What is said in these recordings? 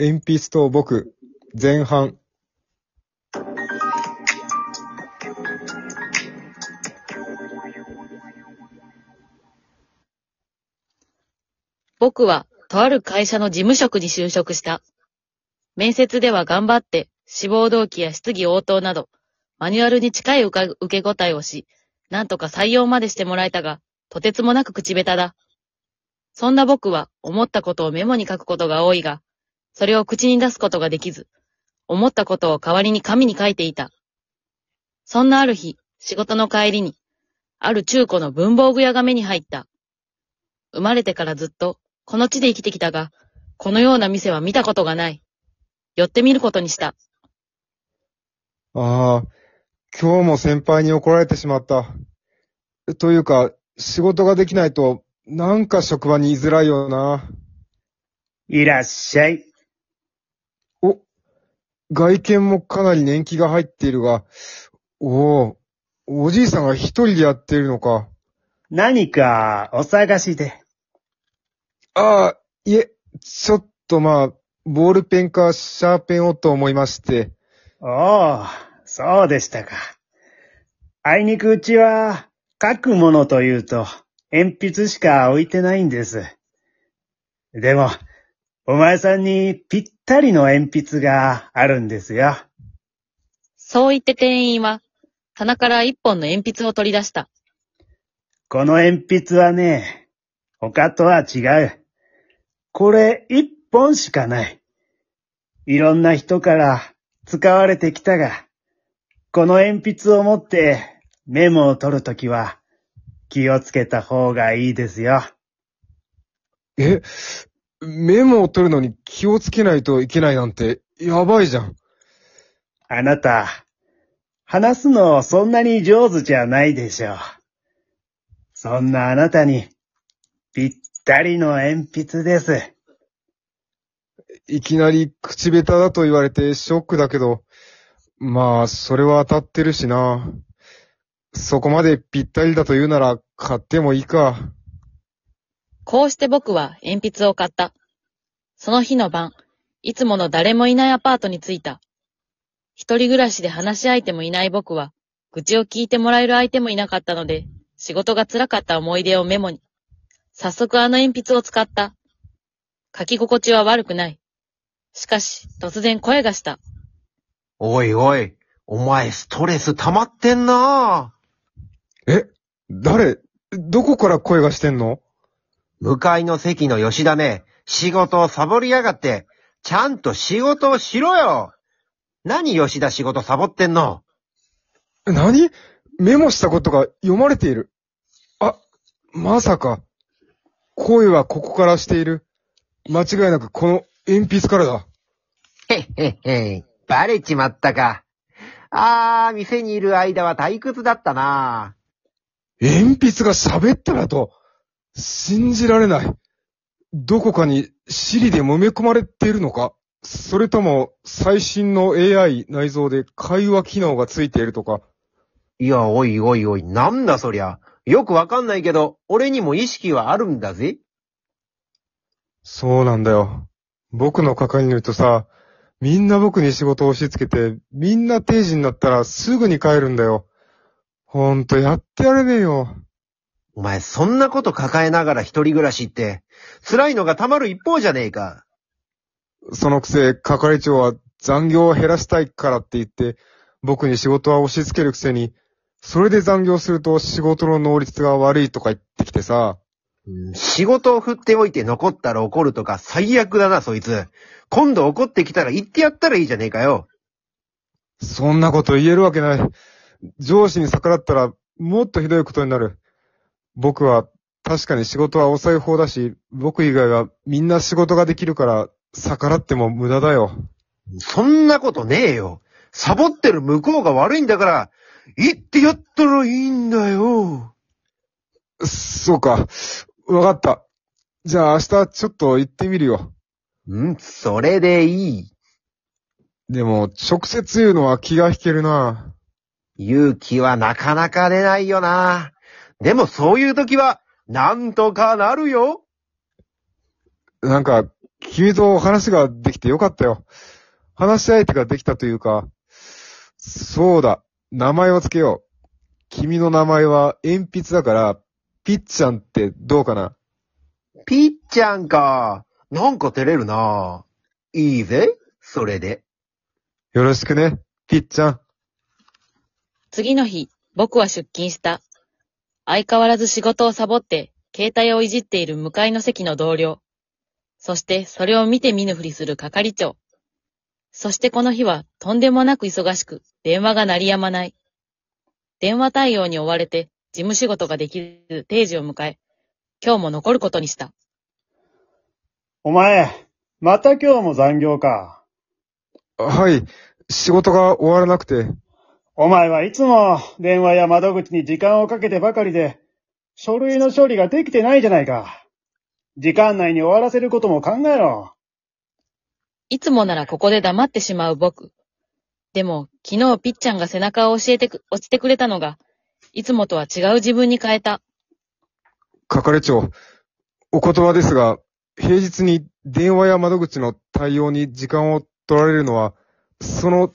鉛筆と僕、前半。僕は、とある会社の事務職に就職した。面接では頑張って、志望動機や質疑応答など、マニュアルに近い受け答えをし、なんとか採用までしてもらえたが、とてつもなく口下手だ。そんな僕は、思ったことをメモに書くことが多いが、それを口に出すことができず、思ったことを代わりに紙に書いていた。そんなある日、仕事の帰りに、ある中古の文房具屋が目に入った。生まれてからずっと、この地で生きてきたが、このような店は見たことがない。寄ってみることにした。ああ、今日も先輩に怒られてしまった。というか、仕事ができないと、なんか職場に居づらいよな。いらっしゃい。お、外見もかなり年季が入っているが、おお、おじいさんが一人でやっているのか。何かお探しで。ああ、いえ、ちょっとまあ、ボールペンかシャーペンをと思いまして。おお、そうでしたか。あいにくうちは、書くものというと、鉛筆しか置いてないんです。でも、お前さんにぴったりの鉛筆があるんですよ。そう言って店員は、棚から一本の鉛筆を取り出した。この鉛筆はね、他とは違う。これ一本しかない。いろんな人から使われてきたが、この鉛筆を持ってメモを取るときは気をつけた方がいいですよ。え、メモを取るのに気をつけないといけないなんて、やばいじゃん。あなた、話すのそんなに上手じゃないでしょう。そんなあなたにぴったりの鉛筆です。いきなり口下手だと言われてショックだけど、まあ、それは当たってるしな。そこまでぴったりだと言うなら買ってもいいか。こうして僕は鉛筆を買った。その日の晩、いつもの誰もいないアパートに着いた。一人暮らしで話し相手もいない僕は、愚痴を聞いてもらえる相手もいなかったので、仕事が辛かった思い出をメモに。早速あの鉛筆を使った。書き心地は悪くない。しかし、突然声がした。おいおい、お前ストレス溜まってんなえ、誰どこから声がしてんの？向かいの席の吉田ね、仕事をサボりやがって、ちゃんと仕事をしろよ何吉田仕事サボってんの？何？メモしたことが読まれている。あ、まさか。声はここからしている。間違いなくこの鉛筆からだ。へっへっへ、バレちまったか。あー、店にいる間は退屈だったな鉛筆が喋ったらと。信じられない。どこかに尻で揉め込まれているのかそれとも最新の AI 内蔵で会話機能がついているとかいや、おいおいおい、なんだそりゃ。よくわかんないけど、俺にも意識はあるんだぜ。そうなんだよ。僕の係にいるとさ、みんな僕に仕事を押し付けて、みんな定時になったらすぐに帰るんだよ。ほんとやってやれねえよ。お前、そんなこと抱えながら一人暮らしって、辛いのがたまる一方じゃねえか。そのくせ、係長は残業を減らしたいからって言って、僕に仕事は押し付けるくせに、それで残業すると仕事の能率が悪いとか言ってきてさ、うん仕事を振っておいて残ったら怒るとか最悪だな、そいつ。今度怒ってきたら言ってやったらいいじゃねえかよ。そんなこと言えるわけない。上司に逆らったら、もっとひどいことになる。僕は、確かに仕事は遅い方だし、僕以外はみんな仕事ができるから、逆らっても無駄だよ。そんなことねえよ。サボってる向こうが悪いんだから、言ってやったらいいんだよ。そうか。わかった。じゃあ明日ちょっと行ってみるよ。んそれでいい。でも、直接言うのは気が引けるな。勇気はなかなか出ないよな。でもそういう時は、なんとかなるよ。なんか、君と話ができてよかったよ。話し相手ができたというか、そうだ、名前をつけよう。君の名前は鉛筆だから、ピッちゃんってどうかな？ピッちゃんか。なんか照れるな。いいぜ、それで。よろしくね、ピッちゃん。次の日、僕は出勤した。相変わらず仕事をサボって、携帯をいじっている向かいの席の同僚。そして、それを見て見ぬふりする係長。そしてこの日は、とんでもなく忙しく、電話が鳴りやまない。電話対応に追われて、事務仕事ができる定時を迎え、今日も残ることにした。お前、また今日も残業か。はい、仕事が終わらなくて、お前はいつも電話や窓口に時間をかけてばかりで、書類の処理ができてないじゃないか。時間内に終わらせることも考えろ。いつもならここで黙ってしまう僕。でも、昨日ピッちゃんが背中を教えてく、押してくれたのが、いつもとは違う自分に変えた。係長、お言葉ですが、平日に電話や窓口の対応に時間を取られるのは、その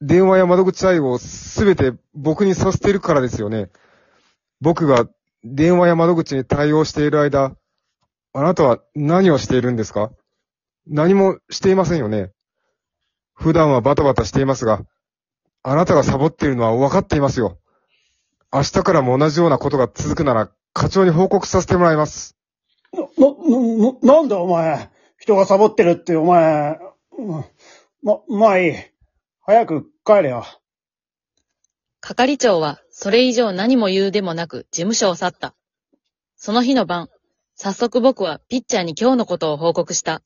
電話や窓口対応をすべて僕にさせているからですよね。僕が電話や窓口に対応している間、あなたは何をしているんですか？何もしていませんよね。普段はバタバタしていますが、あなたがサボっているのは分かっていますよ。明日からも同じようなことが続くなら、課長に報告させてもらいます。な、な、な、なんだお前。人がサボってるってお前。ま、まあいい。早く帰れよ。係長は、それ以上何も言うでもなく、事務所を去った。その日の晩、早速僕はピッチャーに今日のことを報告した。